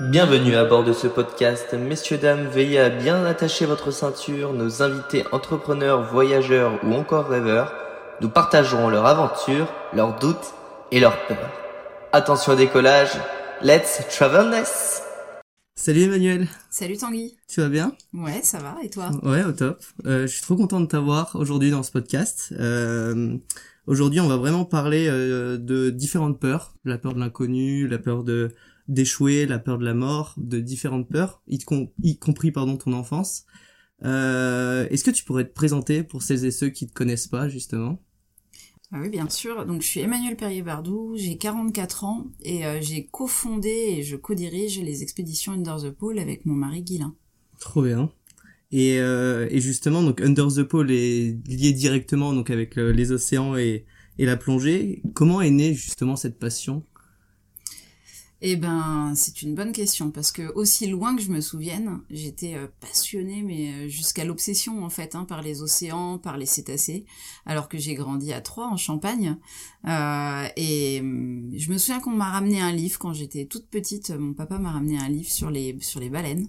Bienvenue à bord de ce podcast. Messieurs, dames, veillez à bien attacher votre ceinture. Nos invités entrepreneurs, voyageurs ou encore rêveurs nous partageront leurs aventures, leurs doutes et leurs peurs. Attention au décollage. Let's travelness! Salut Emmanuel, Salut Tanguy. tu vas bien? Ouais, ça va, et toi? Ouais, au top. Euh, je suis trop content de t'avoir aujourd'hui dans ce podcast. Euh, aujourd'hui, on va vraiment parler euh, de différentes peurs. La peur de l'inconnu, la peur de d'échouer, la peur de la mort, de différentes peurs, y, com- y compris pardon ton enfance. Euh, Est-ce que tu pourrais te présenter pour celles et ceux qui te connaissent pas justement? Ah Oui, bien sûr. Donc, je suis Emmanuel Perrier-Bardou, j'ai 44 ans et euh, j'ai cofondé et je co-dirige les expéditions Under the Pole avec mon mari Guilain. Trop bien. Et, euh, et justement, donc Under the Pole est lié directement donc avec euh, les océans et, et la plongée. Comment est née justement cette passion? Eh ben, c'est une bonne question parce que aussi loin que je me souvienne, j'étais euh, passionnée, mais euh, jusqu'à l'obsession en fait, hein, par les océans, par les cétacés, alors que j'ai grandi à Troyes en Champagne. Euh, et hum, je me souviens qu'on m'a ramené un livre quand j'étais toute petite. Mon papa m'a ramené un livre sur les sur les baleines,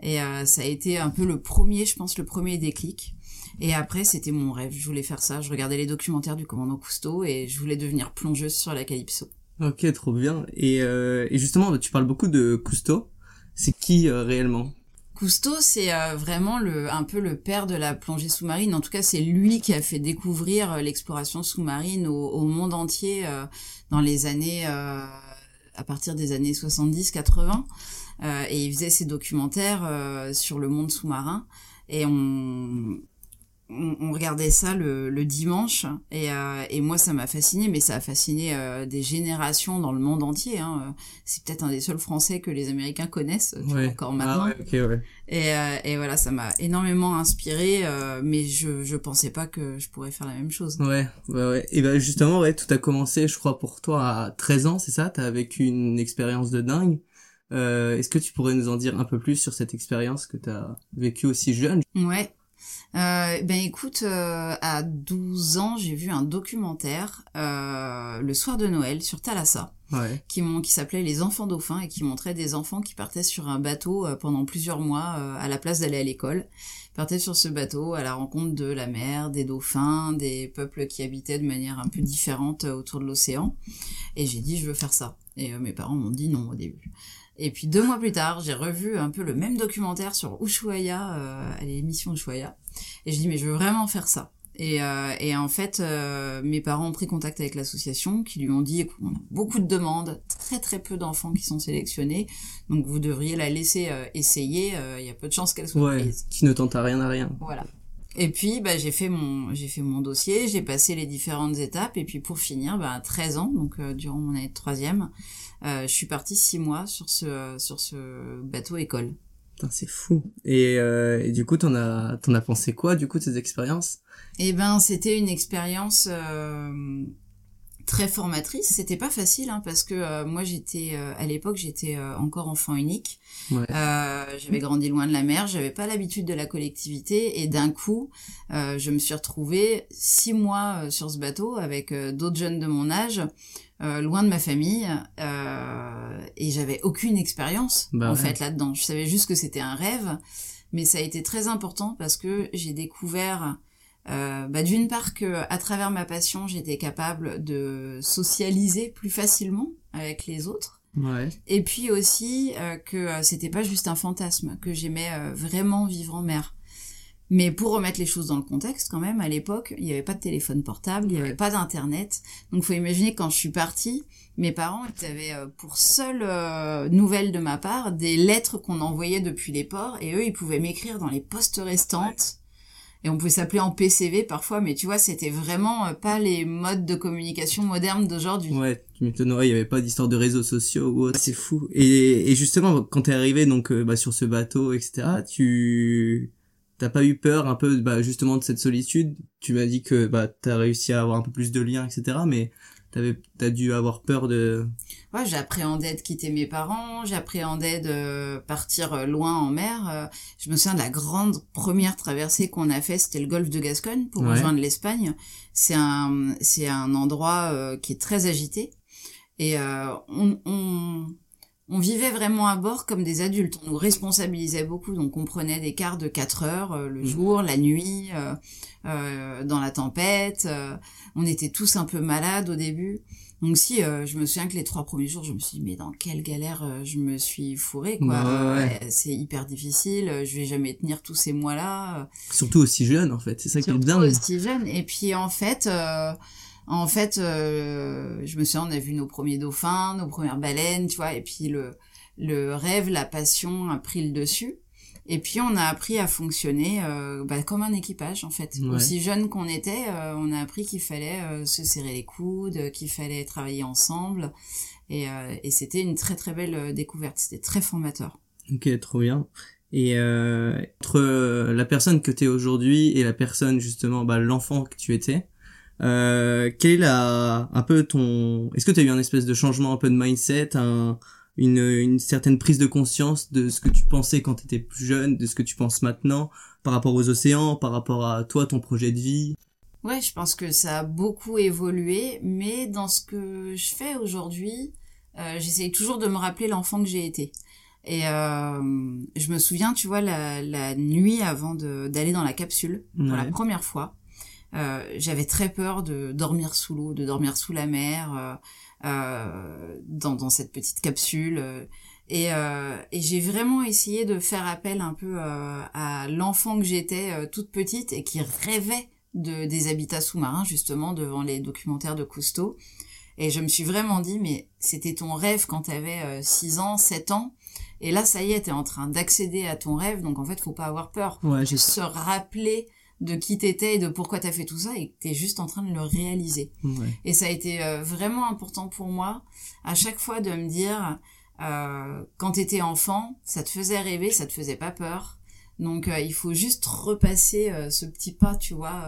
et euh, ça a été un peu le premier, je pense, le premier déclic. Et après, c'était mon rêve. Je voulais faire ça. Je regardais les documentaires du commandant Cousteau et je voulais devenir plongeuse sur la Calypso. Ok, trop bien. Et, euh, et justement, tu parles beaucoup de Cousteau. C'est qui euh, réellement? Cousteau, c'est euh, vraiment le, un peu le père de la plongée sous-marine. En tout cas, c'est lui qui a fait découvrir euh, l'exploration sous-marine au, au monde entier euh, dans les années, euh, à partir des années 70-80. Euh, et il faisait ses documentaires sur le monde sous-marin. Et on, on, on regardait ça le, le dimanche. Et, euh, et moi, ça m'a fasciné, mais ça a fasciné euh, des générations dans le monde entier. Hein. C'est peut-être un des seuls Français que les Américains connaissent encore maintenant. Ah ouais, ouais. Et, euh, et voilà, ça m'a énormément inspiré, euh, mais je je pensais pas que je pourrais faire la même chose. Ouais, ouais, ouais. Et ben justement, ouais, tout a commencé, je crois, pour toi à 13 ans, c'est ça? T'as vécu une expérience de dingue. Euh, Est-ce que tu pourrais nous en dire un peu plus sur cette expérience que t'as vécue aussi jeune? Ouais. Euh, ben écoute, euh, à 12 ans, j'ai vu un documentaire euh, le soir de Noël sur Thalassa Ouais. qui, qui s'appelait Les enfants dauphins et qui montrait des enfants qui partaient sur un bateau pendant plusieurs mois à la place d'aller à l'école. Partaient sur ce bateau à la rencontre de la mer, des dauphins, des peuples qui habitaient de manière un peu différente autour de l'océan. Et j'ai dit, je veux faire ça. Et mes parents m'ont dit non au début. Et puis deux mois plus tard, j'ai revu un peu le même documentaire sur Ushuaia, euh, à l'émission Ushuaia. Et je dis, mais je veux vraiment faire ça. Et, euh, et en fait, euh, mes parents ont pris contact avec l'association qui lui ont dit, écoute, on a beaucoup de demandes, très très peu d'enfants qui sont sélectionnés, donc vous devriez la laisser essayer, il y a peu de chances qu'elle soit Ouais. prise. Qui ne tente à rien à rien. Voilà. Et puis, bah, j'ai fait mon, j'ai fait mon dossier, j'ai passé les différentes étapes, et puis pour finir, bah, à 13 ans, donc euh, durant mon année de troisième, je suis partie six mois sur ce, sur ce bateau école. C'est fou. Et, euh, et du coup, t'en as, t'en as pensé quoi, du coup, de ces expériences? Eh ben, c'était une expérience euh, très formatrice. C'était pas facile, hein, parce que euh, moi, j'étais euh, à l'époque, j'étais euh, encore enfant unique. Ouais. Euh, j'avais grandi loin de la mer, j'avais pas l'habitude de la collectivité, et d'un coup, euh, je me suis retrouvée six mois euh, sur ce bateau avec euh, d'autres jeunes de mon âge. Euh, loin de ma famille euh, et j'avais aucune expérience Bah en ouais. fait là-dedans. Je savais juste que c'était un rêve, mais ça a été très important parce que j'ai découvert euh, bah, d'une part que à travers ma passion, j'étais capable de socialiser plus facilement avec les autres, Ouais. et puis aussi euh, que euh, c'était pas juste un fantasme, que j'aimais vraiment vivre en mer. Mais pour remettre les choses dans le contexte, quand même, à l'époque, il n'y avait pas de téléphone portable, il n'y avait pas d'internet. Donc, faut imaginer quand je suis partie, mes parents ils avaient euh, pour seule euh, nouvelle de ma part des lettres qu'on envoyait depuis les ports, et eux, ils pouvaient m'écrire dans les postes restantes. Et on pouvait s'appeler en PCV parfois, mais tu vois, c'était vraiment euh, pas les modes de communication modernes d'aujourd'hui. Ouais, tu m'étonnes, ouais, il y avait pas d'histoire de réseaux sociaux ou autre, c'est fou. Et, et justement, quand t'es arrivé donc euh, bah, sur ce bateau, etc., tu t'as pas eu peur un peu bah, justement de cette solitude? Tu m'as dit que bah t'as réussi à avoir un peu plus de liens, etc., mais t'avais t'as dû avoir peur de Ouais, j'appréhendais de quitter mes parents, j'appréhendais de partir euh, loin en mer. Euh, Je me souviens de la grande première traversée qu'on a fait, c'était le golfe de Gascogne pour Ouais. rejoindre l'Espagne. C'est un, c'est un endroit euh, qui est très agité et euh, on, on, on vivait vraiment à bord comme des adultes. On nous responsabilisait beaucoup, donc on prenait des quarts de 4 heures euh, le mmh. jour, la nuit, euh, euh, dans la tempête. on était tous un peu malades au début. Donc si, je me souviens que les trois premiers jours, je me suis dit, mais dans quelle galère je me suis fourrée, quoi. C'est hyper difficile, je vais jamais tenir tous ces mois-là. Surtout aussi jeune, en fait, c'est ça qui est dingue. Surtout aussi jeune. Et puis, en fait... En fait, euh, je me souviens, on a vu nos premiers dauphins, nos premières baleines, tu vois, et puis le, le rêve, la passion a pris le dessus. Et puis on a appris à fonctionner euh, bah, comme un équipage en fait. Aussi jeune qu'on était, euh, on a appris qu'il fallait se serrer les coudes, qu'il fallait travailler ensemble. Et, et c'était une très très belle découverte. C'était très formateur. Ok, trop bien. Et entre la personne que tu es aujourd'hui et la personne justement, bah, l'enfant que tu étais, euh, est la, un peu ton, est-ce que tu as eu un espèce de changement un peu de mindset, un, une, une certaine prise de conscience de ce que tu pensais quand tu étais plus jeune, de ce que tu penses maintenant, par rapport aux océans, par rapport à toi, ton projet de vie? Ouais, je pense que ça a beaucoup évolué, mais dans ce que je fais aujourd'hui, euh, j'essaye toujours de me rappeler l'enfant que j'ai été. Et euh, je me souviens, tu vois, la, la nuit avant d'aller dans la capsule, pour la première fois, euh, j'avais très peur de dormir sous l'eau, de dormir sous la mer, euh, euh dans, dans, cette petite capsule. Et, et j'ai vraiment essayé de faire appel un peu à l'enfant que j'étais toute petite et qui rêvait de des habitats sous-marins justement devant les documentaires de Cousteau. Et je me suis vraiment dit, mais c'était ton rêve quand tu avais 6 ans, 7 ans. Et là, ça y est, tu es en train d'accéder à ton rêve, donc en fait, faut pas avoir peur. Ouais, se rappeler de qui t'étais et de pourquoi t'as fait tout ça et que t'es juste en train de le réaliser. Et ça a été euh, vraiment important pour moi à chaque fois de me dire euh, quand t'étais enfant, ça te faisait rêver, ça te faisait pas peur. Donc euh, il faut juste repasser euh, ce petit pas, tu vois,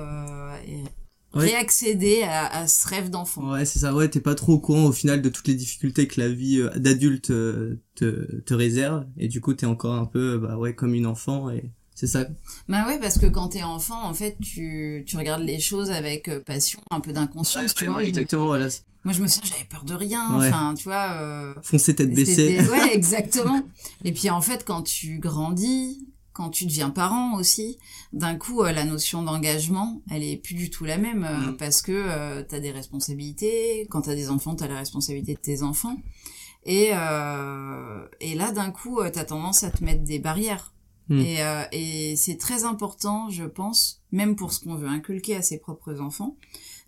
et réaccéder à, à, ce rêve d'enfant. Ouais, c'est ça. Ouais, t'es pas trop au courant au final de toutes les difficultés que la vie d'adulte te, te réserve et du coup t'es encore un peu bah ouais comme une enfant et c'est ça. Bah ouais, parce que quand t'es enfant, en fait, tu, tu regardes les choses avec euh, passion, un peu d'inconscience, tu. Exactement, voilà. Moi, je me souviens, j'avais peur de rien. Enfin, tu vois. Euh, Foncer tête baissée. Ouais, exactement. Et puis, en fait, quand tu grandis, quand tu deviens parent aussi, d'un coup, euh, la notion d'engagement, elle est plus du tout la même euh, mm. parce que euh, t'as des responsabilités. Quand t'as des enfants, t'as la responsabilité de tes enfants. Et, et là, d'un coup, t'as tendance à te mettre des barrières Hmm. Et, euh, et c'est très important, je pense, même pour ce qu'on veut inculquer à ses propres enfants,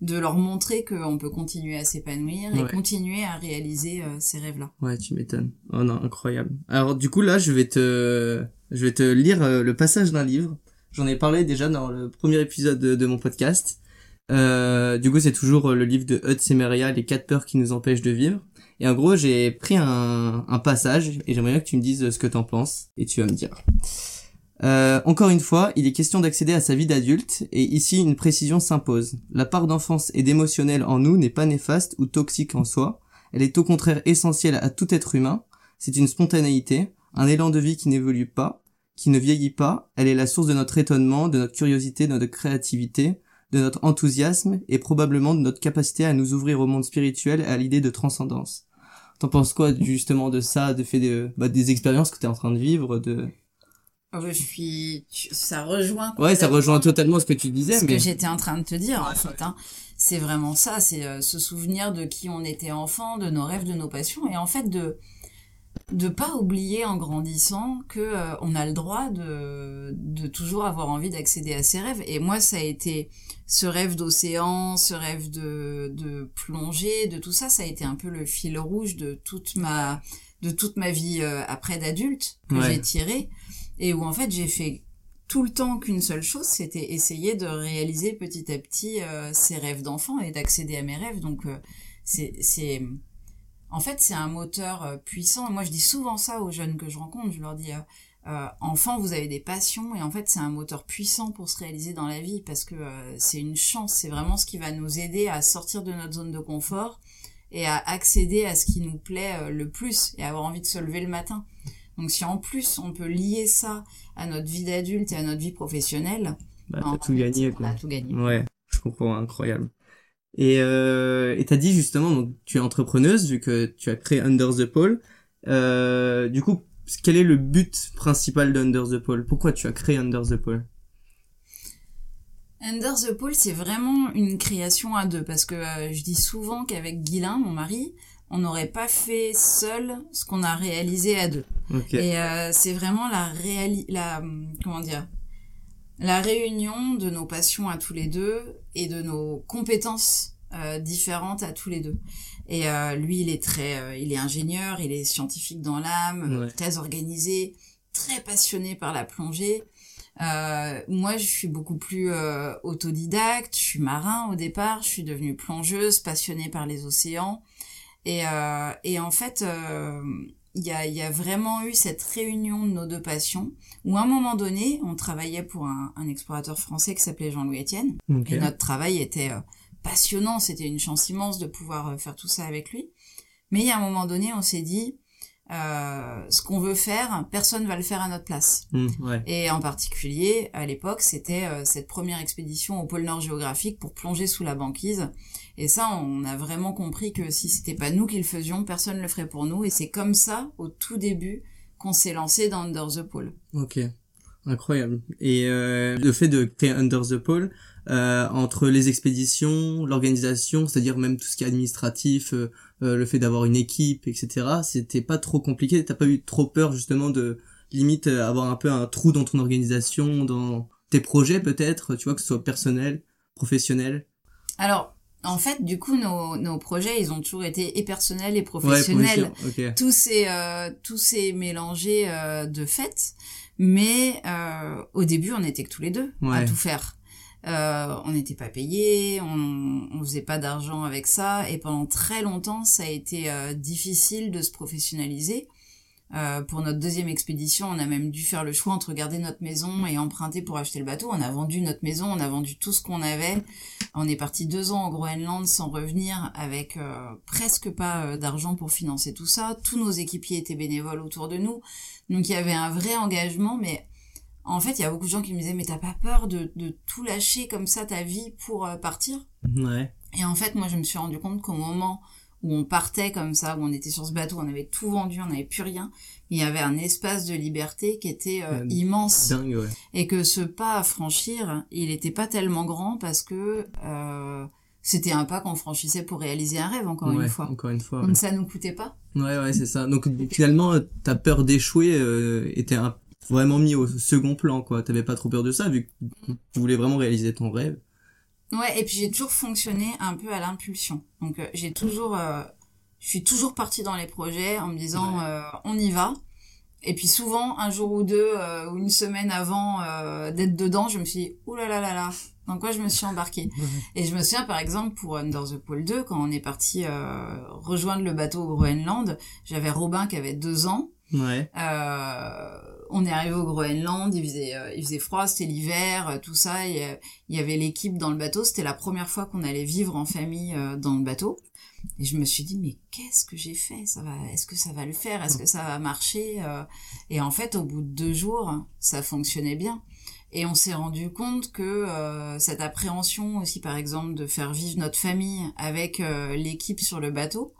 de leur montrer qu'on peut continuer à s'épanouir et continuer à réaliser euh, ces rêves-là. Ouais, tu m'étonnes. Oh non, incroyable. Alors du coup là, je vais te, je vais te lire euh, le passage d'un livre. J'en ai parlé déjà dans le premier épisode de, de mon podcast. Euh, du coup, c'est toujours le livre de Hud Semeria, Les quatre peurs qui nous empêchent de vivre. Et en gros, j'ai pris un, passage et j'aimerais bien que tu me dises ce que t'en penses et tu vas me dire. Euh, encore une fois, il est question d'accéder à sa vie d'adulte, et ici une précision s'impose. La part d'enfance et d'émotionnel en nous n'est pas néfaste ou toxique en soi, elle est au contraire essentielle à tout être humain, c'est une spontanéité, un élan de vie qui n'évolue pas, qui ne vieillit pas, elle est la source de notre étonnement, de notre curiosité, de notre créativité, de notre enthousiasme, et probablement de notre capacité à nous ouvrir au monde spirituel et à l'idée de transcendance. T'en penses quoi justement de ça, de fait de, bah, des expériences que t'es en train de vivre, de je suis, ça rejoint. Ouais, ça rejoint totalement ce que tu disais. Ce que j'étais en train de te dire, en fait. Hein. C'est vraiment ça, c'est euh, se souvenir de qui on était enfant, de nos rêves, de nos passions, et en fait de de pas oublier en grandissant que euh, on a le droit de de toujours avoir envie d'accéder à ses rêves. Et moi, ça a été ce rêve d'océan, ce rêve de de plongée, de tout ça, ça a été un peu le fil rouge de toute ma de toute ma vie euh, après d'adulte que j'ai tiré et où en fait j'ai fait tout le temps qu'une seule chose, c'était essayer de réaliser petit à petit euh, ces rêves d'enfant et d'accéder à mes rêves. Donc euh, c'est en fait c'est un moteur euh, puissant. Moi je dis souvent ça aux jeunes que je rencontre, je leur dis euh, enfant vous avez des passions et en fait c'est un moteur puissant pour se réaliser dans la vie parce que c'est une chance, c'est vraiment ce qui va nous aider à sortir de notre zone de confort et à accéder à ce qui nous plaît le plus et avoir envie de se lever le matin. Donc si en plus on peut lier ça à notre vie d'adulte et à notre vie professionnelle, bah, t'as tout gagné quoi. tout gagné. Ouais, je comprends, incroyable. Et euh, et t'as dit justement donc tu es entrepreneuse vu que tu as créé Under the Pole. Euh, du coup, quel est le but principal d'Under the Pole? Pourquoi tu as créé Under the Pole? Under the Pole, c'est vraiment une création à deux parce que euh, je dis souvent qu'avec Guilain, mon mari, on n'aurait pas fait seul ce qu'on a réalisé à deux. Et euh, c'est vraiment la réali la comment dire? La réunion de nos passions à tous les deux et de nos compétences euh, différentes à tous les deux. Et euh, lui, il est très, euh, il est ingénieur, il est scientifique dans l'âme, très organisé, très passionné par la plongée. moi, je suis beaucoup plus autodidacte. Je suis marin au départ. Je suis devenue plongeuse, passionnée par les océans. Et, et en fait, il y a, y a, vraiment eu cette réunion de nos deux passions où à un moment donné, on travaillait pour un, un explorateur français qui s'appelait Jean-Louis Etienne. Et notre travail était euh, passionnant, c'était une chance immense de pouvoir euh, faire tout ça avec lui. Mais il y a un moment donné, on s'est dit, euh, ce qu'on veut faire, personne va le faire à notre place. Mmh, Et en particulier, à l'époque, c'était euh, cette première expédition au pôle Nord géographique pour plonger sous la banquise. Et ça, on a vraiment compris que si c'était pas nous qui le faisions, personne le ferait pour nous. Et c'est comme ça, au tout début, qu'on s'est lancé dans Under the Pole. Ok, incroyable. Et euh, le fait de créer Under the Pole, euh, entre les expéditions, l'organisation, c'est-à-dire même tout ce qui est administratif, euh, euh, le fait d'avoir une équipe, etc. C'était pas trop compliqué. T'as pas eu trop peur justement de limite avoir un peu un trou dans ton organisation, dans tes projets peut-être, tu vois, que ce soit personnel, professionnel? Alors en fait, du coup, nos, nos projets, ils ont toujours été et personnels et professionnels. Ouais, Tout s'est euh, tout s'est mélangé euh, de fait, mais euh, au début, on était que tous les deux à tout faire. Euh, on n'était pas payé, on, on faisait pas d'argent avec ça, et pendant très longtemps, ça a été euh, difficile de se professionnaliser. Euh, pour notre deuxième expédition, on a même dû faire le choix entre garder notre maison et emprunter pour acheter le bateau. On a vendu notre maison, on a vendu tout ce qu'on avait. On est parti deux ans au Groenland sans revenir avec euh, presque pas euh, d'argent pour financer tout ça. Tous nos équipiers étaient bénévoles autour de nous. Donc il y avait un vrai engagement, mais en fait, il y a beaucoup de gens qui me disaient, mais t'as pas peur de, de tout lâcher comme ça ta vie pour partir? Ouais. Et en fait, moi, je me suis rendu compte qu'au moment où on partait comme ça, où on était sur ce bateau, on avait tout vendu, on n'avait plus rien. Il y avait un espace de liberté qui était euh, immense. Dingue, ouais. Et que ce pas à franchir, il n'était pas tellement grand parce que euh, c'était un pas qu'on franchissait pour réaliser un rêve, encore une fois. Encore une fois. Donc ça nous coûtait pas. Ouais, ouais, c'est ça. Donc finalement, ta peur d'échouer euh, était un... vraiment mis au second plan, quoi. T'avais pas trop peur de ça, vu que tu voulais vraiment réaliser ton rêve. Ouais, et puis j'ai toujours fonctionné un peu à l'impulsion. Donc euh, j'ai toujours, euh, je suis toujours partie dans les projets en me disant euh, on y va. Et puis souvent un jour ou deux ou une semaine avant d'être dedans, je me suis dit ouh là là là là, dans quoi je me suis embarquée? Et je me souviens par exemple pour Under the Pole 2 quand on est parti rejoindre le bateau au Groenland, j'avais Robin qui avait deux ans. Ouais. Euh, on est arrivé au Groenland, il faisait, euh, il faisait froid, c'était l'hiver, euh, tout ça. Et, euh, il y avait l'équipe dans le bateau. C'était la première fois qu'on allait vivre en famille dans le bateau. Et je me suis dit mais qu'est-ce que j'ai fait? Ça va Est-ce que ça va le faire? Est-ce que ça va marcher Et en fait, au bout de deux jours, ça fonctionnait bien. Et on s'est rendu compte que cette appréhension aussi, par exemple, de faire vivre notre famille avec l'équipe sur le bateau,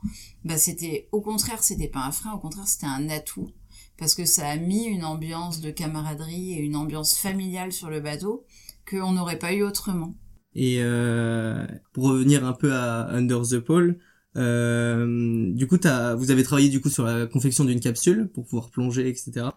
bah c'était au contraire, c'était pas un frein, au contraire, c'était un atout parce que ça a mis une ambiance de camaraderie et une ambiance familiale sur le bateau qu'on n'aurait pas eu autrement. Et euh, pour revenir un peu à Under the Pole, euh, du coup, as, vous avez travaillé du coup sur la confection d'une capsule pour pouvoir plonger, etc.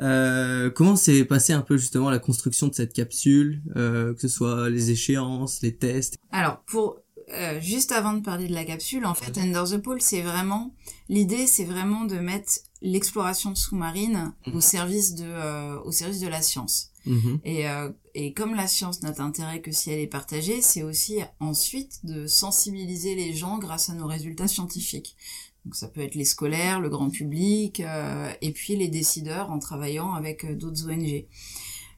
Euh, comment s'est passé un peu justement la construction de cette capsule, euh, que ce soit les échéances, les tests? Alors, pour euh, juste avant de parler de la capsule, en fait, Under the Pole, c'est vraiment l'idée, c'est vraiment de mettre l'exploration sous-marine au service de euh, au service de la science. Mhm. Et, euh, et comme la science n'a d'intérêt que si elle est partagée, c'est aussi ensuite de sensibiliser les gens grâce à nos résultats scientifiques. Donc ça peut être les scolaires, le grand public, euh, et puis les décideurs en travaillant avec euh, d'autres ONG.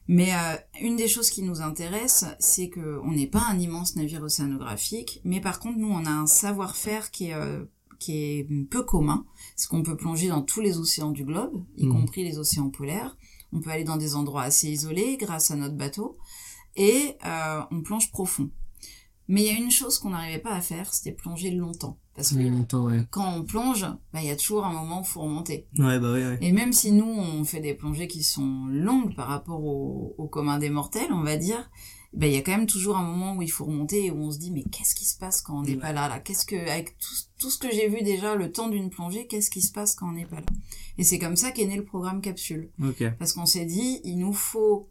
Mais euh, une des choses qui nous intéresse, c'est que on n'est pas un immense navire océanographique, mais par contre nous on a un savoir-faire qui est qui est peu commun, c'est qu'on peut plonger dans tous les océans du globe, y Mhm. compris les océans polaires. On peut aller dans des endroits assez isolés grâce à notre bateau, et euh, on plonge profond. Mais il y a une chose qu'on n'arrivait pas à faire, c'était plonger longtemps. Parce que quand on plonge, bah, il y a toujours un moment où il faut remonter. Ouais, bah ouais. Et même si nous, on fait des plongées qui sont longues par rapport au, au commun des mortels, on va dire, bah, il y a quand même toujours un moment où il faut remonter et où on se dit, mais qu'est-ce qui se passe quand on n'est pas là, là? Qu'est-ce que, avec tout, tout ce que j'ai vu déjà, le temps d'une plongée, qu'est-ce qui se passe quand on n'est pas là? Et c'est comme ça qu'est né le programme Capsule. Parce qu'on s'est dit, il nous faut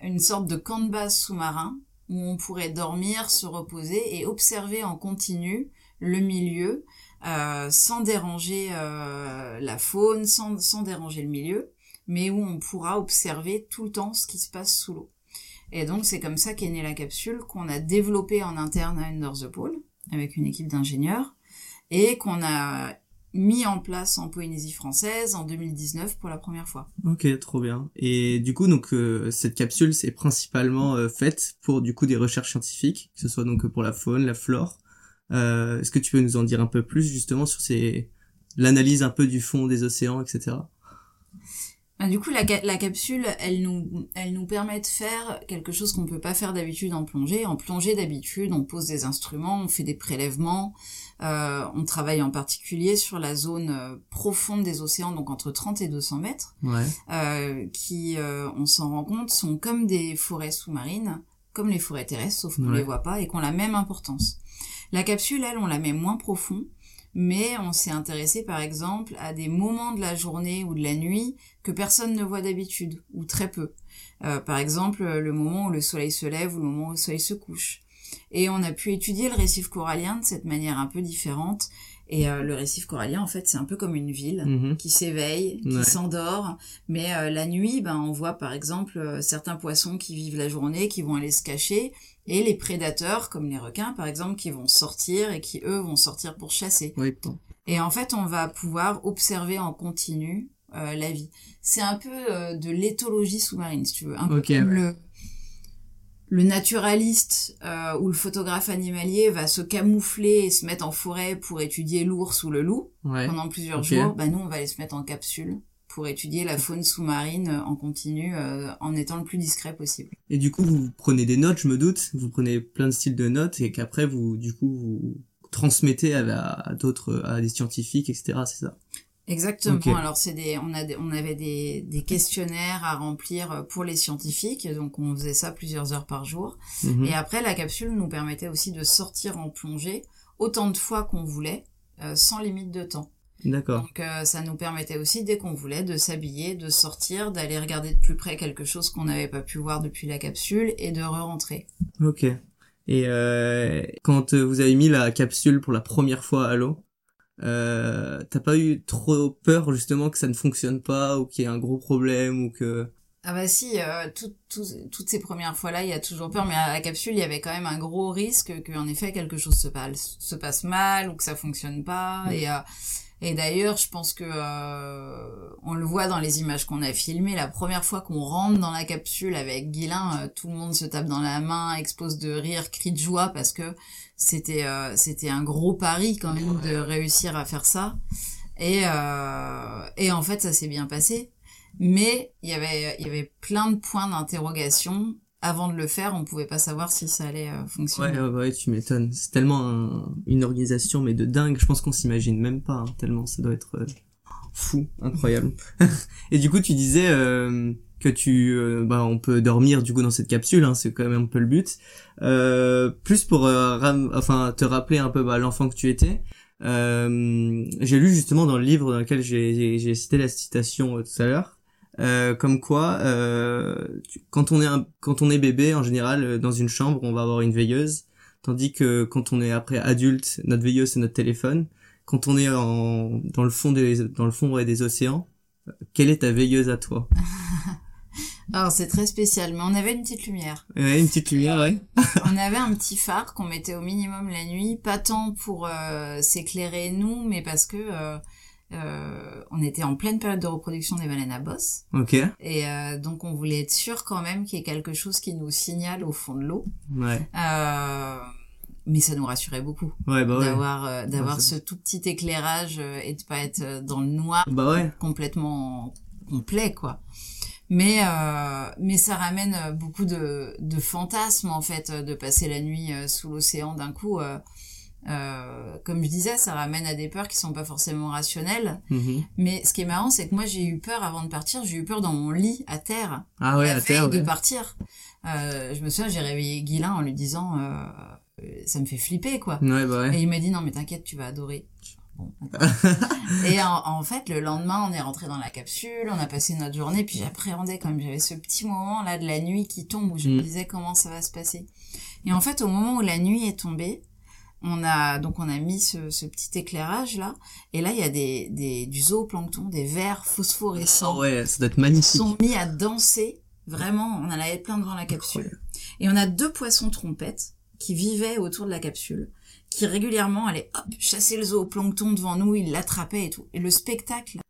une sorte de camp de base sous-marin où on pourrait dormir, se reposer et observer en continu le milieu euh, sans déranger euh, la faune, sans, sans déranger le milieu, mais où on pourra observer tout le temps ce qui se passe sous l'eau. Et donc c'est comme ça qu'est née la capsule qu'on a développée en interne à Under the Pole avec une équipe d'ingénieurs et qu'on a mis en place en Polynésie française en 2019 pour la première fois. Ok, trop bien. Et du coup, donc euh, cette capsule, c'est principalement euh, faite pour du coup des recherches scientifiques, que ce soit donc pour la faune, la flore. Euh, Est-ce que tu peux nous en dire un peu plus justement sur ces l'analyse un peu du fond des océans, etc. Bah, du coup, la, la, capsule, elle nous, elle nous permet de faire quelque chose qu'on peut pas faire d'habitude en plongée. En plongée, d'habitude, on pose des instruments, on fait des prélèvements, euh, on travaille en particulier sur la zone euh, profonde des océans, donc entre 30 et 200 mètres, ouais. euh, qui, euh, on s'en rend compte, sont comme des forêts sous-marines, comme les forêts terrestres, sauf qu'on Ouais. les voit pas et qu'on la même importance. La capsule, elle, on la met moins profond, mais on s'est intéressé par exemple à des moments de la journée ou de la nuit que personne ne voit d'habitude, ou très peu. Euh, par exemple, le moment où le soleil se lève ou le moment où le soleil se couche. Et on a pu étudier le récif corallien de cette manière un peu différente. Et euh, le récif corallien, en fait, c'est un peu comme une ville Mhm. qui s'éveille, qui Ouais. s'endort. Mais euh, la nuit, ben, on voit par exemple euh, certains poissons qui vivent la journée, qui vont aller se cacher, et les prédateurs, comme les requins par exemple, qui vont sortir et qui eux vont sortir pour chasser. Oui. Et en fait, on va pouvoir observer en continu euh, la vie. C'est un peu euh, de l'éthologie sous-marine, si tu veux. Un peu comme ouais. le, le naturaliste euh, ou le photographe animalier va se camoufler et se mettre en forêt pour étudier l'ours ou le loup Ouais. pendant plusieurs jours. Bah, nous, on va aller se mettre en capsule pour étudier la faune sous-marine en continu euh, en étant le plus discret possible. Et du coup, vous prenez des notes, je me doute. Vous prenez plein de styles de notes et qu'après vous, du coup, vous transmettez à, à d'autres, à des scientifiques, etc. C'est ça? Exactement. Alors c'est des, on a, des- on avait des, des questionnaires à remplir euh, pour les scientifiques, donc on faisait ça plusieurs heures par jour. Mhm. Et après, la capsule nous permettait aussi de sortir en plongée autant de fois qu'on voulait, euh, sans limite de temps. D'accord. Donc euh, ça nous permettait aussi, dès qu'on voulait, de s'habiller, de sortir, d'aller regarder de plus près quelque chose qu'on n'avait pas pu voir depuis la capsule et de re-rentrer. Ok. Et euh, quand vous avez mis la capsule pour la première fois à l'eau, euh, t'as pas eu trop peur justement que ça ne fonctionne pas ou qu'il y ait un gros problème ou que Ah bah si, euh, tout- tout- toutes ces premières fois-là, il y a toujours peur, mais à la capsule, il y avait quand même un gros risque qu'en effet quelque chose se passe, se passe mal ou que ça fonctionne pas. Mm. Et, euh, et d'ailleurs, je pense que euh, on le voit dans les images qu'on a filmées. La première fois qu'on rentre dans la capsule avec Guilin, euh, tout le monde se tape dans la main, expose de rire, crie de joie parce que c'était euh, c'était un gros pari quand même de réussir à faire ça. Et euh, et en fait, ça s'est bien passé. Mais il y avait il y avait plein de points d'interrogation. Avant de le faire, on pouvait pas savoir si ça allait euh, fonctionner. ouais, ouais, ouais, tu m'étonnes. C'est tellement un- une organisation mais de dingue. Je pense qu'on s'imagine même pas. hein, tellement ça doit être euh, fou, incroyable. Et du coup, tu disais euh, que tu, euh, bah, on peut dormir du coup dans cette capsule. Hein, c'est quand même un peu le but. Euh, plus pour euh, ram- enfin te rappeler un peu bah, l'enfant que tu étais. J'ai lu justement dans le livre dans lequel j'ai cité la citation tout à l'heure, euh, comme quoi euh, tu- quand on est un, quand on est bébé en général euh, dans une chambre on va avoir une veilleuse, tandis que quand on est après adulte notre veilleuse c'est notre téléphone. Quand on est en, dans le fond des dans le fond ouais, des océans, euh, quelle est ta veilleuse à toi? Alors c'est très spécial, mais on avait une petite lumière. Ouais, une petite lumière, ouais. on avait un petit phare qu'on mettait au minimum la nuit, pas tant pour euh, s'éclairer nous, mais parce que euh, euh, on était en pleine période de reproduction des baleines à bosse, Ok. et euh, donc on voulait être sûr quand même qu'il y ait quelque chose qui nous signale au fond de l'eau. Ouais. Euh, mais ça nous rassurait beaucoup Ouais, bah ouais. d'avoir euh, d'avoir Ouais, ce tout petit éclairage euh, et de pas être euh, dans le noir Bah ouais. complètement complet quoi mais euh, mais ça ramène beaucoup de de fantasmes en fait de passer la nuit sous l'océan d'un coup euh, Euh, comme je disais, ça ramène à des peurs qui sont pas forcément rationnelles. Mhm. Mais ce qui est marrant, c'est que moi, j'ai eu peur avant de partir. J'ai eu peur dans mon lit, à terre. Ah ouais, la à terre. de ouais. partir. Euh, je me souviens, j'ai réveillé Guilin en lui disant, euh, ça me fait flipper, quoi. Ouais, bah ouais. Et il m'a dit, non, mais t'inquiète, tu vas adorer. Bon, et en, en fait, le lendemain, on est rentré dans la capsule, on a passé notre journée, puis j'appréhendais quand même. J'avais ce petit moment là de la nuit qui tombe où je me Mm. disais comment ça va se passer? Et en fait, au moment où la nuit est tombée, on a donc on a mis ce, ce petit éclairage là, et là il y a des, des du zooplancton, des vers phosphorescents Ah ouais, ça doit être qui magnifique. sont mis à danser. Vraiment, on en avait plein devant la capsule. Et on a deux poissons trompettes qui vivaient autour de la capsule, qui régulièrement allaient hop, chasser le zooplancton devant nous, ils l'attrapaient et tout. Et le spectacle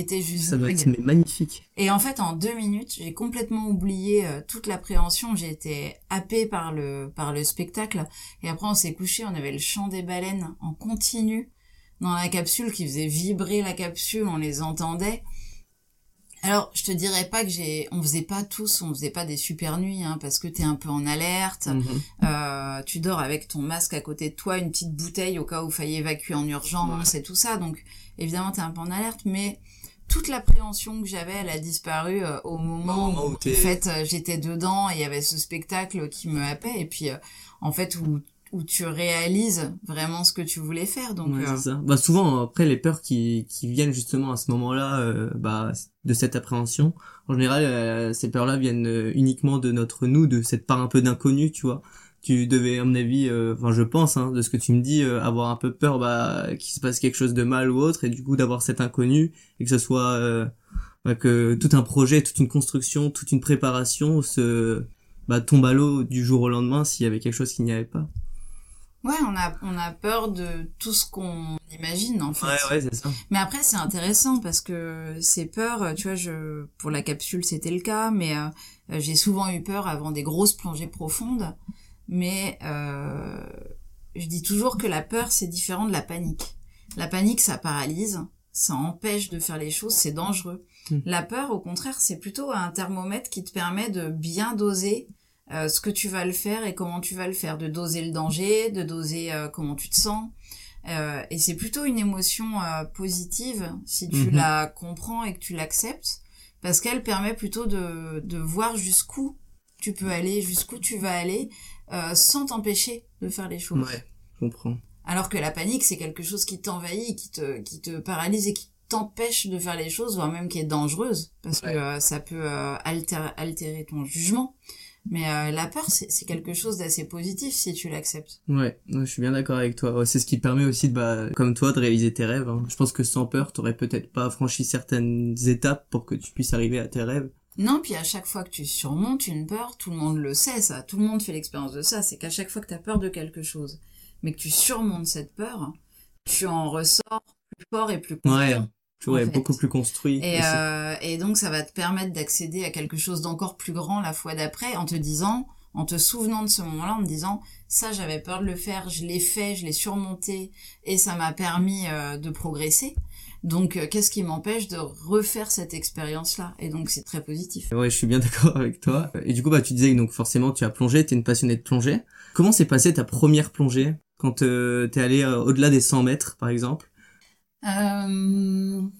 était juste Ça doit être mais magnifique. Et en fait, en deux minutes, j'ai complètement oublié euh, toute l'appréhension. J'ai été happée par le par le spectacle. Et après, on s'est couché. On avait le chant des baleines en continu dans la capsule qui faisait vibrer la capsule. On les entendait. Alors, je te dirais pas que j'ai, on faisait pas tous, on faisait pas des super nuits, hein, parce que t'es un peu en alerte. Mhm. Euh, tu dors avec ton masque à côté de toi, une petite bouteille au cas où il faille évacuer en urgence et tout ça. Donc évidemment t'es un peu en alerte, mais toute l'appréhension que j'avais, elle a disparu euh, au moment où en fait euh, j'étais dedans et il y avait ce spectacle qui me happait et puis euh, en fait où où tu réalises vraiment ce que tu voulais faire. Donc Ouais, ça. Bah souvent après les peurs qui qui viennent justement à ce moment-là bah de cette appréhension en général ces peurs-là viennent uniquement de notre nous de cette part un peu d'inconnu, tu vois. Tu devais à mon avis euh, enfin je pense hein, de ce que tu me dis euh, avoir un peu peur bah qu'il se passe quelque chose de mal ou autre et du coup d'avoir cet inconnu et que ce soit euh, bah, que tout un projet, toute une construction, toute une préparation se bah tombe à l'eau du jour au lendemain s'il y avait quelque chose qu'il n'y avait pas. ouais, on a on a peur de tout ce qu'on imagine en fait. ouais, c'est ça. Mais après, c'est intéressant parce que ces peurs, tu vois, je, pour la capsule, c'était le cas, mais euh, j'ai souvent eu peur avant des grosses plongées profondes. Mais euh, je dis toujours que la peur, c'est différent de la panique. La panique, ça paralyse, ça empêche de faire les choses, c'est dangereux. Mm. La peur, au contraire, c'est plutôt un thermomètre qui te permet de bien doser euh, ce que tu vas le faire et comment tu vas le faire, de doser le danger, de doser euh, comment tu te sens. Euh, et c'est plutôt une émotion positive si tu Mhm. la comprends et que tu l'acceptes, parce qu'elle permet plutôt de, de voir jusqu'où tu peux aller, jusqu'où tu vas aller, euh, sans t'empêcher de faire les choses. Ouais, je comprends. Alors que la panique, c'est quelque chose qui t'envahit, qui te, qui te paralyse et qui t'empêche de faire les choses, voire même qui est dangereuse, parce Ouais. que euh, ça peut euh, altérer, altérer ton jugement. Mais euh, la peur, c'est quelque chose d'assez positif si tu l'acceptes. Ouais, je suis bien d'accord avec toi. C'est ce qui te permet aussi de, bah, comme toi, de réaliser tes rêves. hein. Je pense que sans peur, t'aurais peut-être pas franchi certaines étapes pour que tu puisses arriver à tes rêves. Non, puis à chaque fois que tu surmontes une peur, tout le monde le sait, ça. Tout le monde fait l'expérience de ça. C'est qu'à chaque fois que tu as peur de quelque chose, mais que tu surmontes cette peur, tu en ressors plus fort et plus. Ouais, tu vois, beaucoup plus construit. Et, euh, et donc ça va te permettre d'accéder à quelque chose d'encore plus grand la fois d'après en te disant, en te souvenant de ce moment-là, en te disant ça j'avais peur de le faire, je l'ai fait, je l'ai surmonté et ça m'a permis euh, de progresser. Donc euh, qu'est-ce qui m'empêche de refaire cette expérience-là? Et donc c'est très positif. Ouais, je suis bien d'accord avec toi. Et du coup, bah, tu disais que donc forcément, tu as plongé, t'es une passionnée de plongée. Comment s'est passée ta première plongée? Quand euh, t'es allé euh, au-delà des 100 mètres, par exemple? Euh,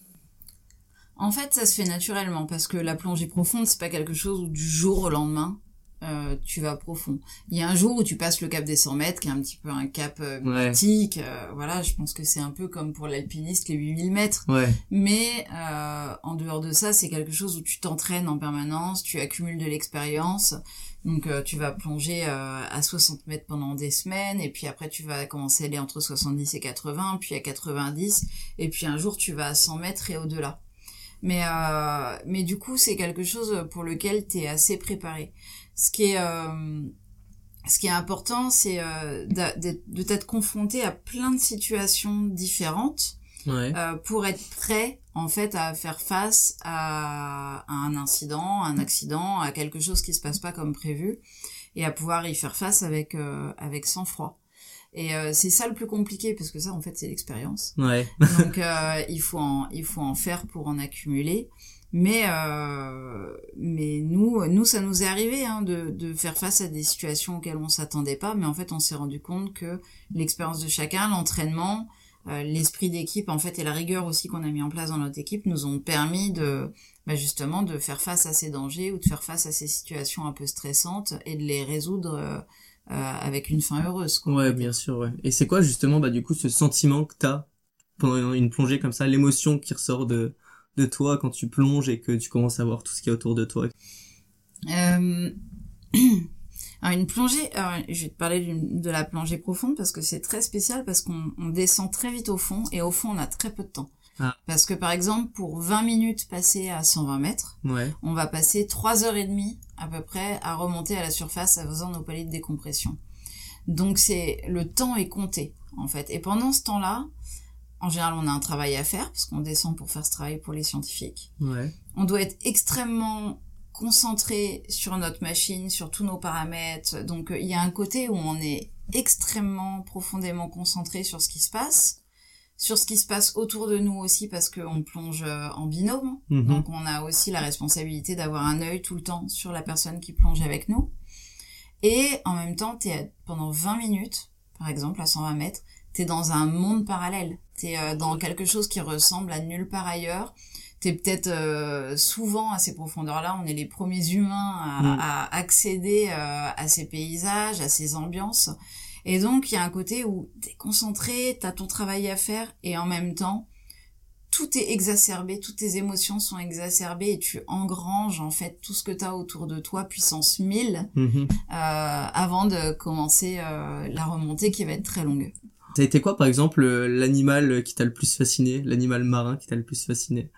En fait, ça se fait naturellement parce que la plongée profonde, c'est pas quelque chose où du jour au lendemain, euh, tu vas profond. Il y a un jour où tu passes le cap des 100 mètres, qui est un petit peu un cap euh, Ouais. mythique. euh, voilà, je pense que c'est un peu comme pour l'alpiniste les 8000 mètres. Ouais, Mais euh, en dehors de ça, c'est quelque chose où tu t'entraînes en permanence, tu accumules de l'expérience. Donc euh, tu vas plonger euh, à 60 mètres pendant des semaines, et puis après tu vas commencer à aller entre 70 et 80, puis à 90, et puis un jour tu vas à 100 mètres et au-delà. Mais euh, mais du coup c'est quelque chose pour lequel tu es assez préparé. Ce qui est euh, ce qui est important, c'est euh, de t'être confronté à plein de situations différentes ouais. euh, pour être prêt en fait à faire face à, à un incident, un accident, à quelque chose qui se passe pas comme prévu et à pouvoir y faire face avec euh, avec sang-froid. Et euh, c'est ça le plus compliqué parce que ça en fait c'est l'expérience. Ouais. Donc il faut en il faut en faire pour en accumuler. Mais euh, mais nous nous ça nous est arrivé hein, de de faire face à des situations auxquelles on s'attendait pas, mais en fait on s'est rendu compte que l'expérience de chacun, l'entraînement, euh, l'esprit d'équipe en fait et la rigueur aussi qu'on a mis en place dans notre équipe nous ont permis de bah, justement de faire face à ces dangers ou de faire face à ces situations un peu stressantes et de les résoudre euh, euh, avec une fin heureuse. Quoi. Ouais, bien sûr. Ouais. Et c'est quoi justement bah du coup ce sentiment que t'as pendant une plongée comme ça, l'émotion qui ressort de de toi quand tu plonges et que tu commences à voir tout ce qu'il y a autour de toi euh... Alors une plongée, je vais te parler de la plongée profonde parce que c'est très spécial parce qu'on descend très vite au fond et au fond on a très peu de temps. Ah. Parce que par exemple pour 20 minutes passées à 120 mètres, on va passer 3 heures et demie à peu près à remonter à la surface en faisant nos paliers de décompression. Donc c'est le temps est compté en fait. Et pendant ce temps-là, en général, on a un travail à faire parce qu'on descend pour faire ce travail pour les scientifiques. On doit être extrêmement concentré sur notre machine, sur tous nos paramètres. Donc euh, il y a un côté où on est extrêmement profondément concentré sur ce qui se passe, sur ce qui se passe autour de nous aussi parce qu'on plonge euh, en binôme. Mhm. Donc on a aussi la responsabilité d'avoir un œil tout le temps sur la personne qui plonge avec nous. Et en même temps, t'es pendant 20 minutes, par exemple à 120 mètres, t'es dans un monde parallèle. T'es es euh, dans quelque chose qui ressemble à nulle part ailleurs t'es peut-être euh, souvent à ces profondeurs-là, on est les premiers humains à, mm. à accéder euh, à ces paysages, à ces ambiances. Et donc il y a un côté où t'es concentré, t'as ton travail à faire, et en même temps, tout est exacerbé, toutes tes émotions sont exacerbées et tu engranges en fait tout ce que t'as autour de toi, puissance 1000, mm-hmm. euh, avant de commencer euh, la remontée qui va être très longue. A été quoi par exemple l'animal qui t'a le plus fasciné, l'animal marin qui t'a le plus fasciné?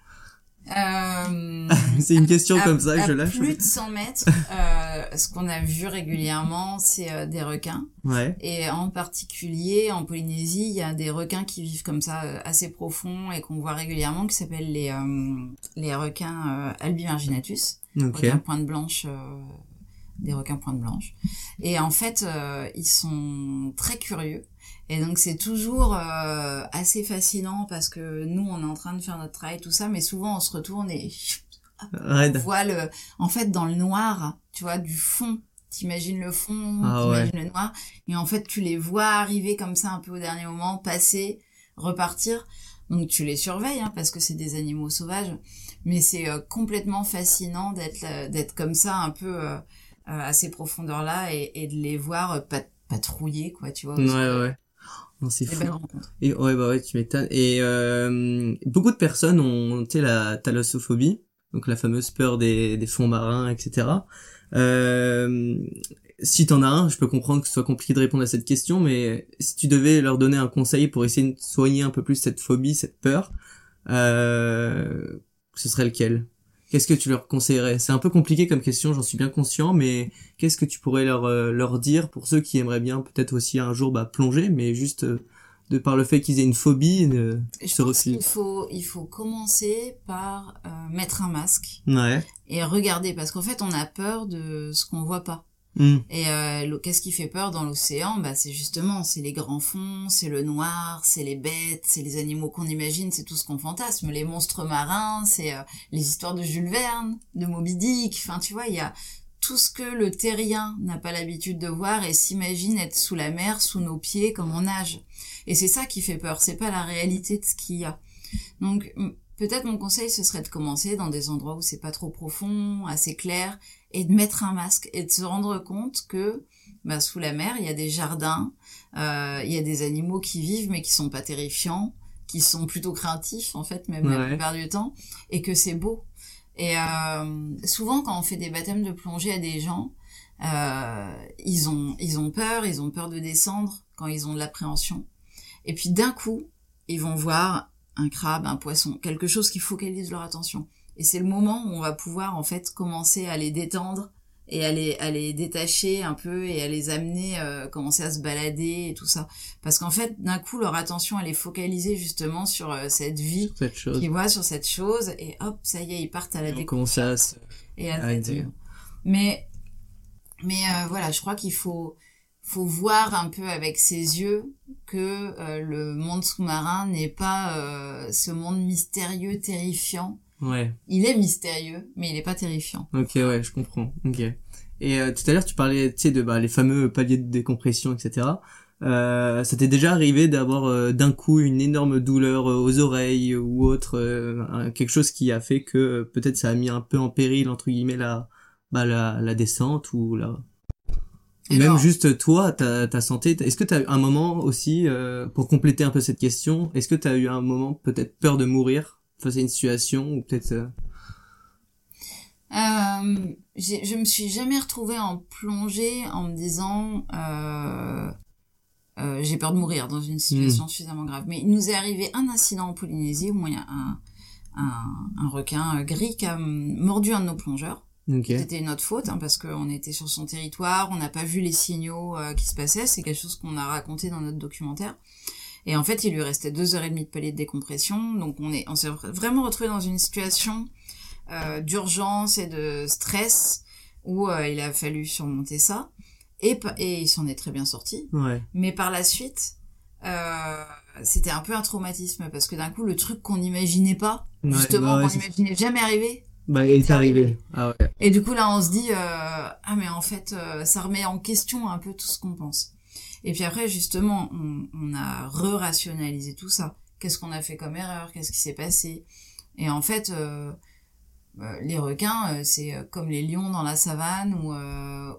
Euh, c'est une question comme ça que je lâche. plus de 100 mètres, euh, ce qu'on a vu régulièrement, c'est euh, des requins. Ouais. Et en particulier, en Polynésie, il y a des requins qui vivent comme ça, euh, assez profonds et qu'on voit régulièrement, qui s'appellent les euh, les requins albimarginatus, okay. requins pointe blanche, des requins pointe blanche. Et en fait, ils sont très curieux. Et donc c'est toujours euh, assez fascinant parce que nous on est en train de faire notre travail tout ça, mais souvent on se retourne et on voit le, en fait dans le noir, tu vois, du fond. T'imagines le fond, ah t'imagines le noir, et en fait tu les vois arriver comme ça un peu au dernier moment, passer, repartir. Donc tu les surveilles hein, parce que c'est des animaux sauvages, mais c'est euh, complètement fascinant d'être euh, d'être comme ça un peu à ces profondeurs là et, et de les voir patrouiller quoi, tu vois. Ouais ouais. Non, c'est fou. Et ouais, bah ouais, tu m'étonnes. Et euh, beaucoup de personnes ont, tu la thalassophobie, donc la fameuse peur des, des fonds marins, etc. Euh, si t'en as un, je peux comprendre que ce soit compliqué de répondre à cette question, mais si tu devais leur donner un conseil pour essayer de soigner un peu plus cette phobie, cette peur, euh, ce serait lequel? Qu'est-ce que tu leur conseillerais? C'est un peu compliqué comme question, j'en suis bien conscient, mais qu'est-ce que tu pourrais leur euh, leur dire pour ceux qui aimeraient bien peut-être aussi un jour bah, plonger, mais juste euh, de par le fait qu'ils aient une phobie, euh, se pense Il faut il faut commencer par euh, mettre un masque ouais. et regarder parce qu'en fait on a peur de ce qu'on voit pas. Hmm. Et euh, qu'est-ce qui fait peur dans l'océan? Bah c'est justement c'est les grands fonds, c'est le noir, c'est les bêtes, c'est les animaux qu'on imagine, c'est tout ce qu'on fantasme, les monstres marins, c'est euh, les histoires de Jules Verne, de Moby Dick. Enfin tu vois il y a tout ce que le terrien n'a pas l'habitude de voir et s'imagine être sous la mer, sous nos pieds, comme on nage. Et c'est ça qui fait peur, c'est pas la réalité de ce qu'il y a. Donc peut-être mon conseil ce serait de commencer dans des endroits où c'est pas trop profond, assez clair, et de mettre un masque et de se rendre compte que bah, sous la mer, il y a des jardins, euh, il y a des animaux qui vivent mais qui sont pas terrifiants, qui sont plutôt craintifs en fait, même la plupart du temps, et que c'est beau. Et euh, souvent quand on fait des baptêmes de plongée à des gens, euh, ils ont ils ont peur, ils ont peur de descendre quand ils ont de l'appréhension. Et puis d'un coup, ils vont voir un crabe, un poisson, quelque chose qui focalise leur attention. Et c'est le moment où on va pouvoir en fait commencer à les détendre et à les, à les détacher un peu et à les amener, euh, commencer à se balader et tout ça. Parce qu'en fait, d'un coup, leur attention, elle est focalisée justement sur euh, cette vie qu'ils voient, sur cette chose, et hop, ça y est, ils partent à la découverte. Et à, Mais, mais euh, voilà, je crois qu'il faut, faut voir un peu avec ses yeux que le monde sous-marin n'est pas ce monde mystérieux, terrifiant Ouais. Il est mystérieux, mais il est pas terrifiant. Ok, ouais, je comprends. Ok. Et euh, tout à l'heure, tu parlais, tu sais, de bah, les fameux paliers de décompression, etc. Euh, ça t'est déjà arrivé d'avoir euh, d'un coup une énorme douleur euh, aux oreilles ou autre, euh, quelque chose qui a fait que peut-être ça a mis un peu en péril entre guillemets la bah, la, la descente ou la Et même juste toi ta ta santé. Est-ce que t'as eu un moment aussi pour compléter un peu cette question Est-ce que t'as eu un moment peut-être peur de mourir face à une situation ou peut-être Euh, j'ai- je me suis jamais retrouvée en plongée en me disant euh, euh, j'ai peur de mourir dans une situation suffisamment grave. Mais il nous est arrivé un incident en Polynésie où il y a un, un, un requin euh, gris qui a mordu un de nos plongeurs. Ok. C'était notre faute hein, parce qu'on était sur son territoire, on n'a pas vu les signaux euh, qui se passaient. C'est quelque chose qu'on a raconté dans notre documentaire. Et en fait, il lui restait deux heures et demie de palier de décompression. Donc on est, on s'est vra- vraiment retrouvé dans une situation euh, d'urgence et de stress où euh, il a fallu surmonter ça. Et, et il s'en est très bien sorti. Ouais. Mais par la suite, euh, c'était un peu un traumatisme parce que d'un coup, le truc qu'on n'imaginait pas, Ouais, justement, bah ouais, qu'on n'imaginait jamais arriver, Bah, il est arrivé. Ah ouais. et du coup, là, on se dit, euh, ah mais en fait, euh, ça remet en question un peu tout ce qu'on pense. Et puis après, justement, on, on a re-rationalisé tout ça. Qu'est-ce qu'on a fait comme erreur? Qu'est-ce qui s'est passé? Et en fait, euh, les requins, c'est comme les lions dans la savane ou,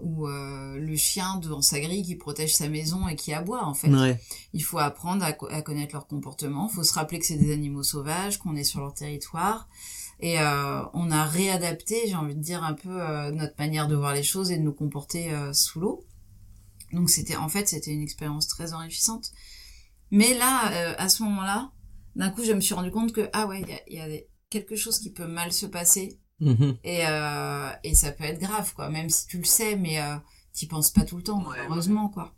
ou le chien devant sa grille qui protège sa maison et qui aboie, en fait. Ouais. Il faut apprendre à connaître leur comportement. Il faut se rappeler que c'est des animaux sauvages, qu'on est sur leur territoire. Et euh, on a réadapté, j'ai envie de dire, un peu euh, notre manière de voir les choses et de nous comporter euh, sous l'eau. Donc c'était, en fait, c'était une expérience très enrichissante. Mais là, euh, à ce moment-là, d'un coup, je me suis rendu compte que ah ouais, il y a, il y a des- quelque chose qui peut mal se passer Mhm. et euh, et ça peut être grave quoi même si tu le sais mais euh, t'y penses pas tout le temps Ouais, heureusement quoi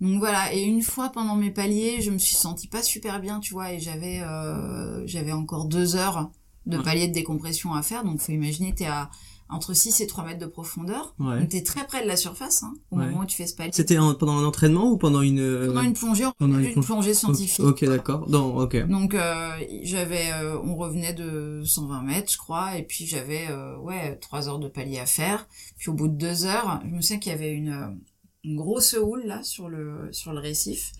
donc voilà et une fois pendant mes paliers je me suis sentie pas super bien tu vois et j'avais euh, j'avais encore deux heures de Ouais. paliers de décompression à faire donc faut imaginer t'es à entre 6 et 3 mètres de profondeur Ouais. donc t'es très près de la surface hein, au Ouais. moment où tu fais ce palier C'était en- pendant un entraînement ou pendant une euh, pendant une plongée pendant une scientifique Ok, d'accord. Non, ok. donc euh, j'avais, euh, on revenait de 120 mètres, je crois, et puis j'avais euh, ouais trois heures de palier à faire. Puis au bout de deux heures, je me souviens qu'il y avait une, une grosse houle là sur le sur le récif,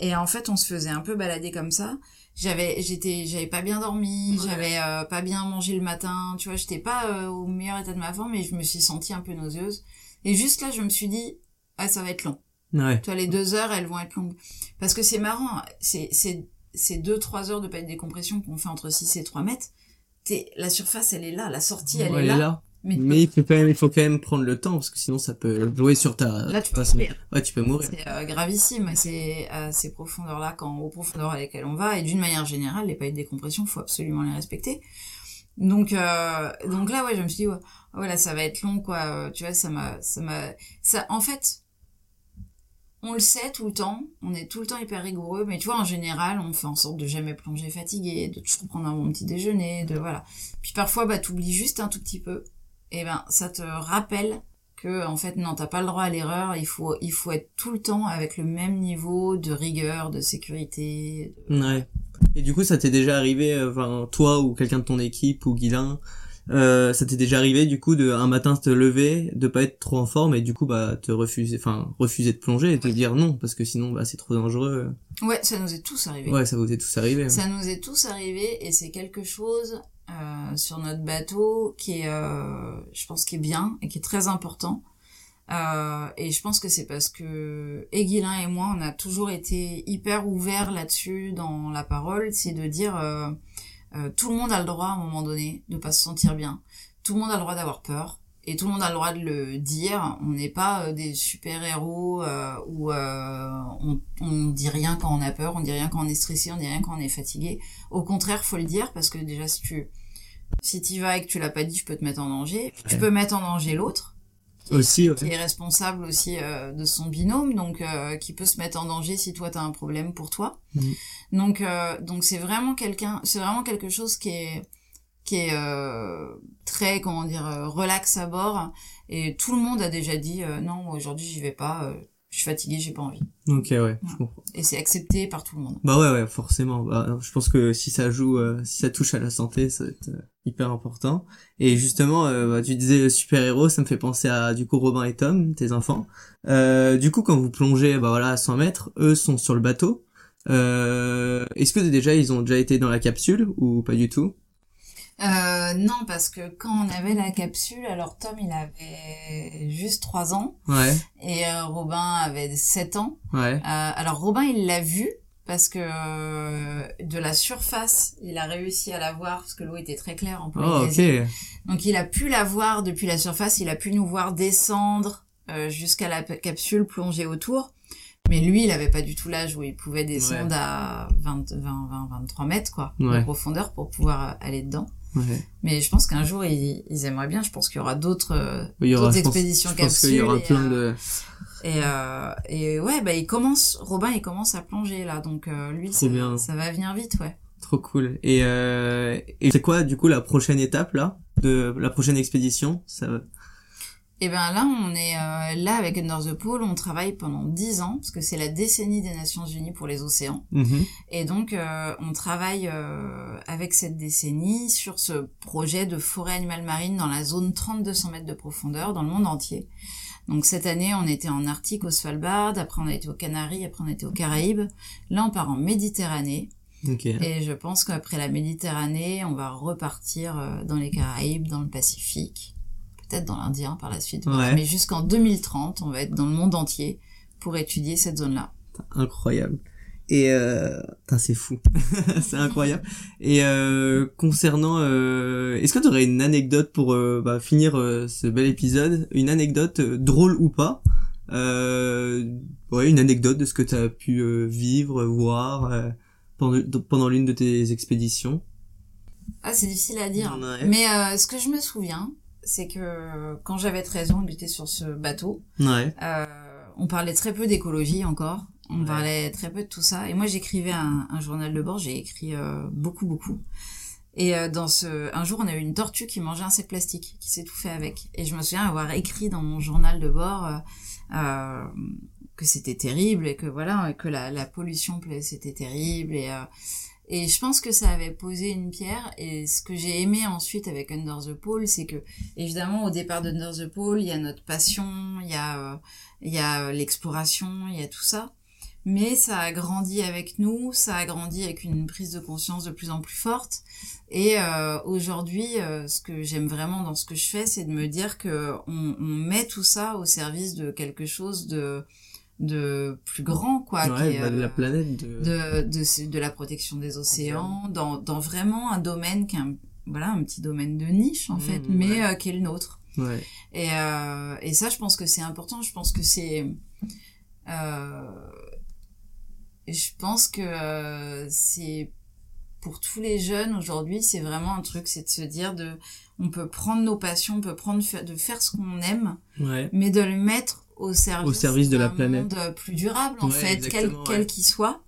et en fait on se faisait un peu balader comme ça. J'avais, j'étais, j'avais pas bien dormi, Ouais. j'avais euh, pas bien mangé le matin, tu vois, j'étais pas euh, au meilleur état de ma forme, et je me suis sentie un peu nauséeuse. Et juste là, je me suis dit, ah ça va être long. Ouais. Tu vois, les deux heures, elles vont être longues. Parce que c'est marrant, c'est, c'est, c'est deux, trois heures de palier de décompression qu'on fait entre 6 et 3 mètres. T'es, la surface, elle est là, la sortie, elle, Ouais, est là. Mais, Mais il faut quand même, il faut quand même prendre le temps parce que sinon ça peut jouer sur ta. là, tu peux mourir. Ouais, tu peux mourir. C'est euh, gravissime, c'est à ces profondeurs-là, quand aux profondeurs à lesquelles on va, et d'une manière générale, les paliers de décompression, faut absolument les respecter. Donc, euh, donc là, ouais, je me suis dit, ouais, ouais, là, ça va être long, quoi. Euh, Tu vois, ça m'a, ça m'a, ça, en fait, on le sait tout le temps, on est tout le temps hyper rigoureux, mais tu vois, en général, on fait en sorte de jamais plonger fatigué, de toujours prendre un bon petit déjeuner, de voilà. Puis parfois, bah, t'oublies juste un tout petit peu, et ben, ça te rappelle que en fait non t'as pas le droit à l'erreur il faut il faut être tout le temps avec le même niveau de rigueur de sécurité Ouais. Et du coup, ça t'est déjà arrivé, euh, enfin, toi ou quelqu'un de ton équipe ou Guilain, euh, ça t'est déjà arrivé du coup de un matin te lever, de pas être trop en forme et du coup bah te refuser, enfin refuser de plonger et te dire non parce que sinon bah c'est trop dangereux. ouais ça nous est tous arrivé Ouais, ça vous est tous arrivé. ça nous est tous arrivé et c'est quelque chose euh, sur notre bateau qui est euh, je pense qui est bien et qui est très important Euh, et je pense que c'est parce que Aiguilin et moi on a toujours été hyper ouverts là-dessus dans la parole c'est de dire euh, euh, tout le monde a le droit à un moment donné de pas se sentir bien tout le monde a le droit d'avoir peur et tout le monde a le droit de le dire. On n'est pas des super héros où on, on dit rien quand on a peur, on dit rien quand on est stressé, on dit rien quand on est fatigué. Au contraire, faut le dire parce que déjà si tu si t'y vas et que tu l'as pas dit, tu peux te mettre en danger. Tu peux mettre en danger l'autre Aussi, ouais. qui est responsable aussi euh, de son binôme, donc euh, qui peut se mettre en danger si toi t'as un problème pour toi. Mhm. Donc euh, donc c'est vraiment quelqu'un, c'est vraiment quelque chose qui est qui est euh, très comment dire euh, relax à bord et tout le monde a déjà dit euh, non aujourd'hui j'y vais pas, euh, je suis fatigué, j'ai pas envie Ok, ouais, je comprends. et c'est accepté par tout le monde. Bah ouais, ouais, forcément. Bah, je pense que si ça joue, euh, si ça touche à la santé, ça va être, euh, hyper important. Et justement, euh, bah, tu disais super héros, ça me fait penser à du coup Robin et Tom, tes enfants. Euh, du coup, quand vous plongez, bah voilà, à 100 mètres, eux sont sur le bateau. Euh, Est-ce que déjà ils ont déjà été dans la capsule ou pas du tout? Non, parce que quand on avait la capsule, alors Tom, il avait juste 3 ans. Ouais. Et Robin avait 7 ans. Ouais. Alors Robin, il l'a vu parce que euh, de la surface, il a réussi à la voir parce que l'eau était très claire en Oh, Polynésie. ok. Donc il a pu la voir depuis la surface, il a pu nous voir descendre euh, jusqu'à la capsule plonger autour. Mais lui, il avait pas du tout l'âge où il pouvait descendre à 20, 20, 20, 23 mètres quoi, Ouais. de profondeur pour pouvoir euh, aller dedans. Ouais. Mais je pense qu'un jour, ils, ils aimeraient bien. Je pense qu'il y aura d'autres euh, je pense, expéditions je pense qu'il y aura capsules plein euh, de. Et, euh, et ouais, bah il commence, Robin, il commence à plonger là, donc euh, lui, ça, bien. ça va venir vite, ouais. Trop cool. Et, euh, et c'est quoi du coup la prochaine étape là de la prochaine expédition? Ça. Et ben là, on est euh, là avec Under the Pole, on travaille pendant 10 ans parce que c'est la décennie des Nations Unies pour les océans. Mhm. Et donc, on travaille avec cette décennie sur ce projet de forêt animale marine dans la zone 3200 mètres de profondeur dans le monde entier. Donc cette année, on était en Arctique au Svalbard, après on a été aux Canaries, après on a été aux Caraïbes. Là, on part en Méditerranée. Et je pense qu'après la Méditerranée, on va repartir euh, dans les Caraïbes, dans le Pacifique, peut-être dans l'Indien par la suite. Ouais. Mais jusqu'en 2030, on va être dans le monde entier pour étudier cette zone-là. Incroyable. Et euh... c'est fou. c'est incroyable. Et euh, concernant, euh... est-ce que tu aurais une anecdote pour euh, bah, finir euh, ce bel épisode, une anecdote euh, drôle ou pas, euh... ouais, une anecdote de ce que tu as pu vivre, voir pendant, pendant l'une de tes expéditions? Ah, c'est difficile à dire. Ouais. Mais euh, ce que je me souviens, c'est que quand j'avais 13 ans, on était sur ce bateau. Ouais. Euh, on parlait très peu d'écologie encore. On Ouais. parlait très peu de tout ça. Et moi, j'écrivais un, un journal de bord. J'ai écrit euh, beaucoup, beaucoup. Et euh, dans ce, un jour, on a eu une tortue qui mangeait un sac plastique, qui s'étouffait avec. Et je me souviens avoir écrit dans mon journal de bord euh, euh, que c'était terrible et que voilà, que la, la pollution c'était terrible. Et euh, et je pense que ça avait posé une pierre. Et ce que j'ai aimé ensuite avec Under the Pole, c'est que évidemment au départ d'Under the Pole, il y a notre passion, il y a euh, il y a l'exploration, il y a tout ça. Mais ça a grandi avec nous, ça a grandi avec une prise de conscience de plus en plus forte. Et euh, aujourd'hui, euh, ce que j'aime vraiment dans ce que je fais, c'est de me dire que on, on met tout ça au service de quelque chose de de plus grand, quoi. qui ouais, est, bah, de la euh, planète. De... de, de, de la protection des océans, dans, dans vraiment un domaine qui est un, voilà, un petit domaine de niche, en Mmh, fait, ouais. mais euh, qui est le nôtre. Ouais. Et, et ça, je pense que c'est important. Je pense que c'est... Euh, je pense que euh, c'est... Pour tous les jeunes aujourd'hui, c'est vraiment un truc, c'est de se dire de, on peut prendre nos passions, on peut prendre de faire ce qu'on aime, Ouais. mais de le mettre au service, Au service de la planète. monde plus durable en Ouais, fait, quel exactement, quel ouais. qu'il soit.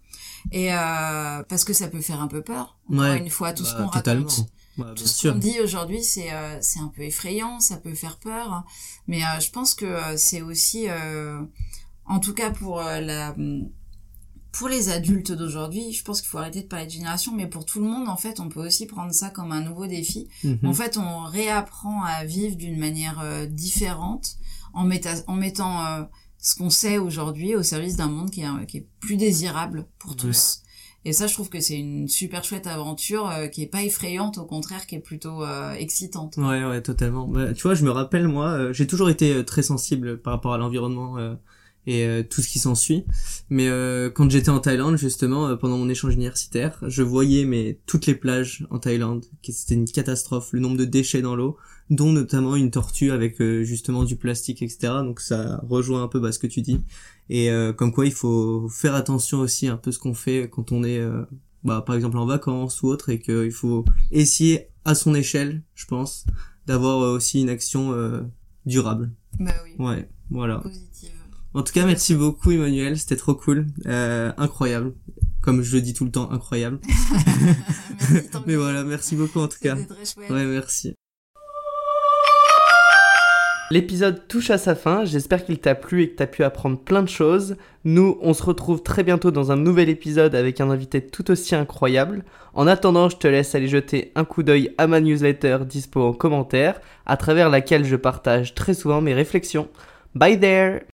Et euh, parce que ça peut faire un peu peur. Encore Ouais. une fois, tout ce Bah, qu'on raconte, Ouais, tout ce qu'on dit aujourd'hui, c'est euh, c'est un peu effrayant, ça peut faire peur. Mais euh, je pense que euh, c'est aussi, euh, en tout cas pour euh, la pour les adultes d'aujourd'hui, je pense qu'il faut arrêter de parler de génération, mais pour tout le monde, en fait, on peut aussi prendre ça comme un nouveau défi. Mhm. En fait, on réapprend à vivre d'une manière euh, différente en, méta- en mettant euh, ce qu'on sait aujourd'hui au service d'un monde qui est, qui est plus désirable pour Ouais. tous. Et ça, je trouve que c'est une super chouette aventure euh, qui est pas effrayante, au contraire, qui est plutôt excitante. Ouais, ouais, totalement. Bah, tu vois, je me rappelle, moi, j'ai toujours été très sensible par rapport à l'environnement et euh, tout ce qui s'ensuit. Mais euh, quand j'étais en Thaïlande, justement, euh, pendant mon échange universitaire, je voyais mais toutes les plages en Thaïlande, que c'était une catastrophe, le nombre de déchets dans l'eau, dont notamment une tortue avec euh, justement du plastique, etc. Donc ça rejoint un peu bah, ce que tu dis. Et euh, comme quoi, il faut faire attention aussi un peu ce qu'on fait quand on est, euh, bah, par exemple, en vacances ou autre, et qu'il faut essayer à son échelle, je pense, d'avoir aussi une action euh, durable. Bah oui, Ouais, voilà. positive. En tout cas, merci beaucoup Emmanuel, c'était trop cool, euh, incroyable. Comme je le dis tout le temps, incroyable. Merci, Mais voilà, merci beaucoup en tout cas. C'était très chouette. Ouais, merci. L'épisode touche à sa fin, j'espère qu'il t'a plu et que t'as pu apprendre plein de choses. Nous, on se retrouve très bientôt dans un nouvel épisode avec un invité tout aussi incroyable. En attendant, je te laisse aller jeter un coup d'œil à ma newsletter dispo en commentaire, à travers laquelle je partage très souvent mes réflexions. Bye there